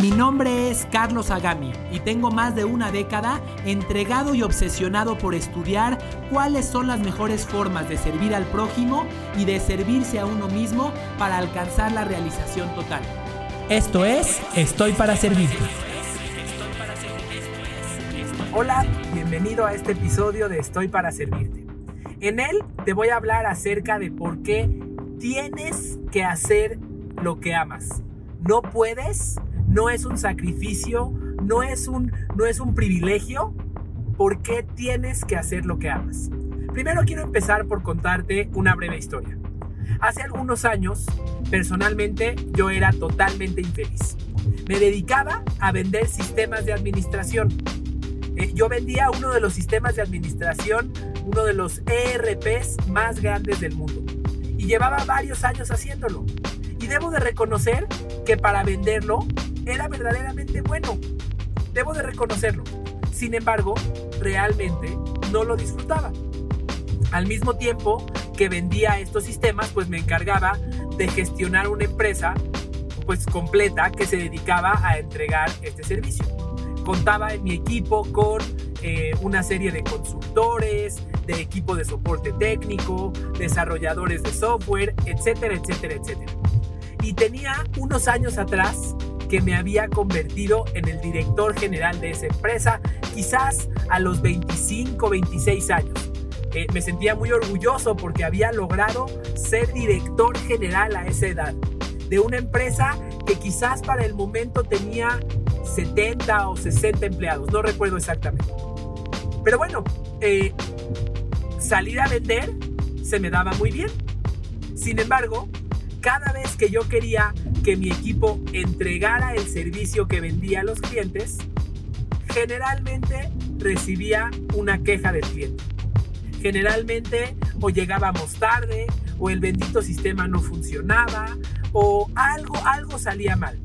Mi nombre es Carlos Agami y tengo más de una década entregado y obsesionado por estudiar cuáles son las mejores formas de servir al prójimo y de servirse a uno mismo para alcanzar la realización total. Esto es Estoy para Servirte. Hola, bienvenido a este episodio de Estoy para Servirte. En él te voy a hablar acerca de por qué tienes que hacer lo que amas. No puedes no es un sacrificio, no es un, no es un privilegio. ¿Por qué tienes que hacer lo que amas? Primero quiero empezar por contarte una breve historia. Hace algunos años, personalmente, yo era totalmente infeliz. Me dedicaba a vender sistemas de administración. Eh, yo vendía uno de los sistemas de administración, uno de los ERPs más grandes del mundo. Y llevaba varios años haciéndolo. Y debo de reconocer que para venderlo era verdaderamente bueno. Debo de reconocerlo. Sin embargo, realmente no lo disfrutaba. Al mismo tiempo que vendía estos sistemas, pues me encargaba de gestionar una empresa pues completa que se dedicaba a entregar este servicio. Contaba en mi equipo con eh, una serie de consultores, de equipo de soporte técnico, desarrolladores de software, etcétera, etcétera, etcétera. Y tenía unos años atrás que me había convertido en el director general de esa empresa, quizás a los 25, 26 años. Eh, me sentía muy orgulloso porque había logrado ser director general a esa edad de una empresa que quizás para el momento tenía 70 o 60 empleados, no recuerdo exactamente. Pero bueno, eh, salir a vender se me daba muy bien. Sin embargo, cada vez que yo quería que mi equipo entregara el servicio que vendía a los clientes, generalmente recibía una queja del cliente. Generalmente o llegábamos tarde, o el bendito sistema no funcionaba, o algo, algo salía mal.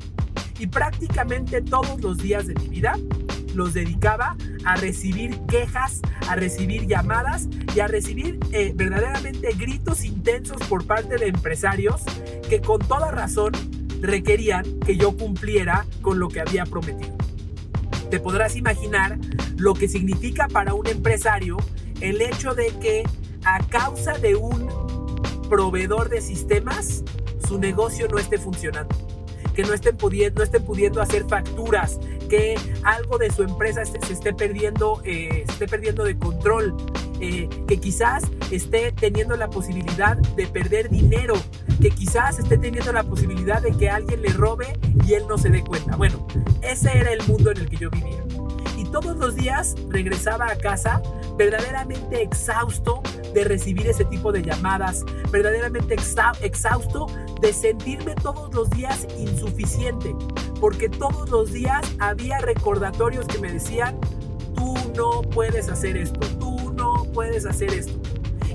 Y prácticamente todos los días de mi vida los dedicaba a recibir quejas, a recibir llamadas y a recibir eh, verdaderamente gritos intensos por parte de empresarios que con toda razón requerían que yo cumpliera con lo que había prometido. Te podrás imaginar lo que significa para un empresario el hecho de que a causa de un proveedor de sistemas su negocio no esté funcionando que no estén pudiendo, no estén pudiendo hacer facturas, que algo de su empresa se, esté perdiendo, eh, esté perdiendo de control, eh, que quizás esté teniendo la posibilidad de perder dinero, que quizás esté teniendo la posibilidad de que alguien le robe y él no se dé cuenta. Bueno, ese era el mundo en el que yo vivía. Y todos los días regresaba a casa verdaderamente exhausto de recibir ese tipo de llamadas, verdaderamente exhausto de sentirme todos los días insuficiente, porque todos los días había recordatorios que me decían, tú no puedes hacer esto, tú no puedes hacer esto.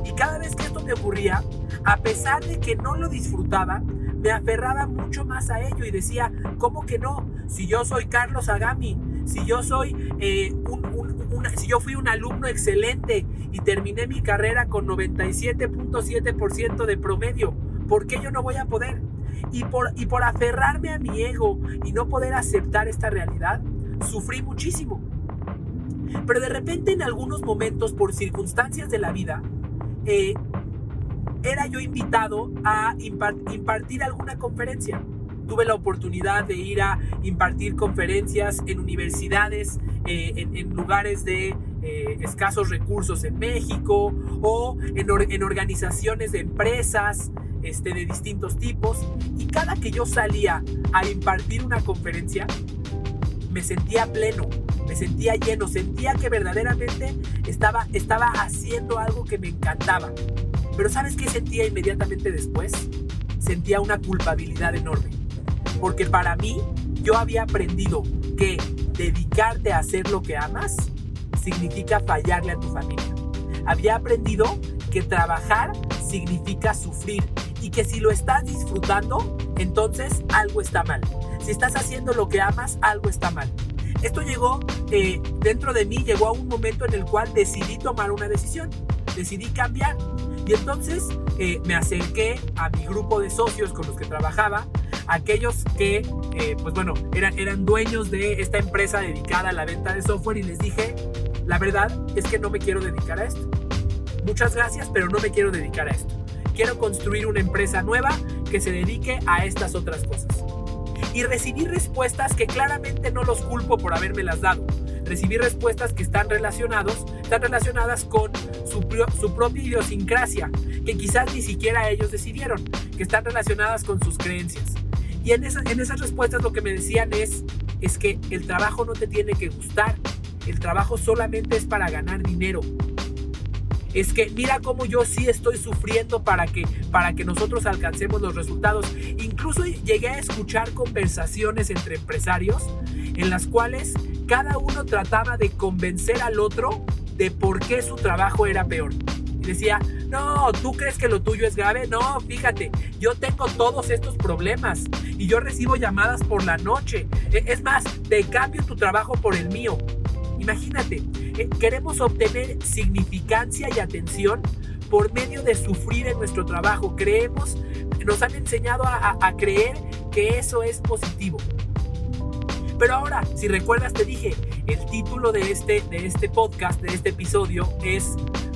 Y cada vez que esto me ocurría, a pesar de que no lo disfrutaba, me aferraba mucho más a ello y decía, ¿cómo que no? Si yo soy Carlos Agami, si yo soy eh, si yo fui un alumno excelente y terminé mi carrera con 97.7% de promedio, ¿por qué yo no voy a poder? Y por, y por aferrarme a mi ego y no poder aceptar esta realidad, sufrí muchísimo. Pero de repente en algunos momentos, por circunstancias de la vida, eh, era yo invitado a impartir alguna conferencia. Tuve la oportunidad de ir a impartir conferencias en universidades, eh, en, lugares de eh, escasos recursos en México o en, en organizaciones de empresas este, de distintos tipos. Y cada que yo salía a impartir una conferencia, me sentía pleno, me sentía lleno, sentía que verdaderamente estaba, estaba haciendo algo que me encantaba. Pero ¿sabes qué sentía inmediatamente después? Sentía una culpabilidad enorme. Porque para mí yo había aprendido que dedicarte a hacer lo que amas significa fallarle a tu familia. Había aprendido que trabajar significa sufrir y que si lo estás disfrutando, entonces algo está mal. Si estás haciendo lo que amas, algo está mal. Esto llegó eh, dentro de mí, llegó a un momento en el cual decidí tomar una decisión, decidí cambiar. Y entonces eh, me acerqué a mi grupo de socios con los que trabajaba, aquellos que, eh, pues bueno, eran, eran dueños de esta empresa dedicada a la venta de software y les dije, la verdad es que no me quiero dedicar a esto. Muchas gracias, pero no me quiero dedicar a esto. Quiero construir una empresa nueva que se dedique a estas otras cosas y recibí respuestas que claramente no los culpo por las dado. Recibí respuestas que están, relacionados, están relacionadas con su, su propia idiosincrasia, que quizás ni siquiera ellos decidieron, que están relacionadas con sus creencias. Y en, en esas respuestas lo que me decían es, es que el trabajo no te tiene que gustar, el trabajo solamente es para ganar dinero es que mira cómo yo sí estoy sufriendo para que, para que nosotros alcancemos los resultados. Incluso llegué a escuchar conversaciones entre empresarios en las cuales cada uno trataba de convencer al otro de por qué su trabajo era peor. Y decía, no, ¿tú crees que lo tuyo es grave? No, fíjate, yo tengo todos estos problemas y yo recibo llamadas por la noche. E, es más, te cambio tu trabajo por el mío. Imagínate, eh, queremos obtener significancia y atención por medio de sufrir en nuestro trabajo. Creemos, nos han enseñado a, creer que eso es positivo. Pero ahora, si recuerdas, te dije, el título de este, de este podcast, de este episodio, es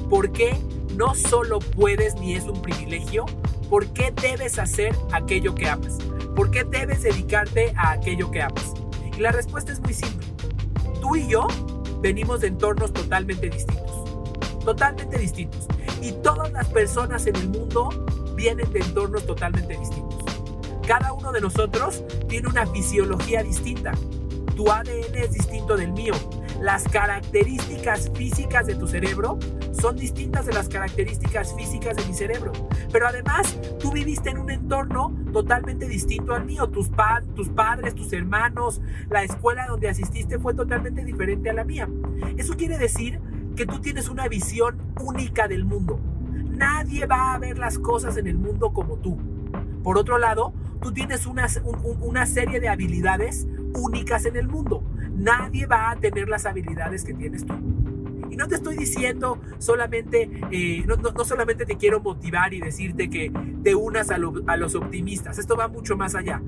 ¿Por qué no solo puedes ni es un privilegio? ¿Por qué debes hacer aquello que amas? ¿Por qué debes dedicarte a aquello que amas? Y la respuesta es muy simple. Tú y yo venimos de entornos totalmente distintos. Totalmente distintos. Y todas las personas en el mundo vienen de entornos totalmente distintos. Cada uno de nosotros tiene una fisiología distinta. Tu ADN es distinto del mío. Las características físicas de tu cerebro son distintas de las características físicas de mi cerebro. Pero además, tú viviste en un entorno totalmente distinto al mío. Tus, padres, tus hermanos, la escuela donde asististe fue totalmente diferente a la mía. Eso quiere decir que tú tienes una visión única del mundo. Nadie va a ver las cosas en el mundo como tú. Por otro lado, tú tienes una serie de habilidades únicas en el mundo. Nadie va a tener las habilidades que tienes tú. Y no te estoy diciendo solamente, eh, no, no, solamente te quiero motivar y decirte que te unas a, los optimistas, esto va mucho más allá.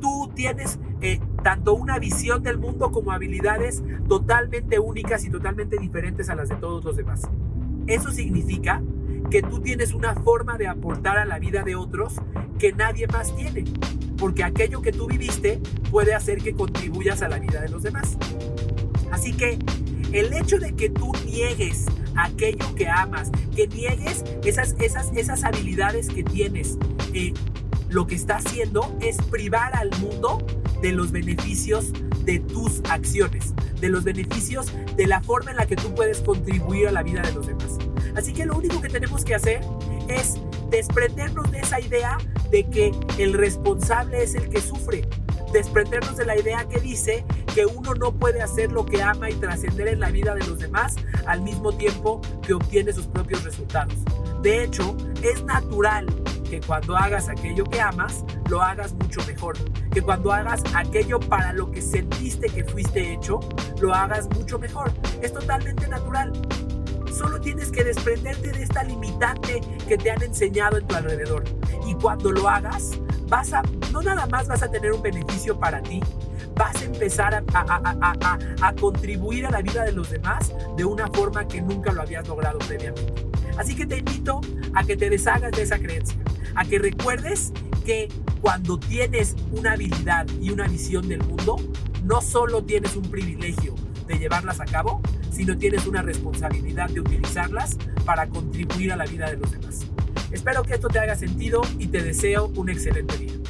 Tú tienes eh, tanto una visión del mundo como habilidades totalmente únicas y totalmente diferentes a las de todos los demás. Eso significa que tú tienes una forma de aportar a la vida de otros que nadie más tiene, porque aquello que tú viviste puede hacer que contribuyas a la vida de los demás. Así que el hecho de que tú niegues aquello que amas, que niegues esas, esas, esas habilidades que tienes, eh, lo que está haciendo es privar al mundo de los beneficios de tus acciones, de los beneficios de la forma en la que tú puedes contribuir a la vida de los demás. Así que lo único que tenemos que hacer es desprendernos de esa idea de que el responsable es el que sufre, desprendernos de la idea que dice que uno no puede hacer lo que ama y trascender en la vida de los demás al mismo tiempo que obtiene sus propios resultados. De hecho, es natural que cuando hagas aquello que amas, lo hagas mucho mejor. Que cuando hagas aquello para lo que sentiste que fuiste hecho, lo hagas mucho mejor. Es totalmente natural. Solo tienes que desprenderte de esta limitante que te han enseñado en tu alrededor. Y cuando lo hagas, vas a, no nada más vas a tener un beneficio para ti, vas a empezar a, a, contribuir a la vida de los demás de una forma que nunca lo habías logrado previamente. Así que te invito a que te deshagas de esa creencia, a que recuerdes que cuando tienes una habilidad y una visión del mundo, no solo tienes un privilegio de llevarlas a cabo, sino tienes una responsabilidad de utilizarlas para contribuir a la vida de los demás. Espero que esto te haga sentido y te deseo un excelente día.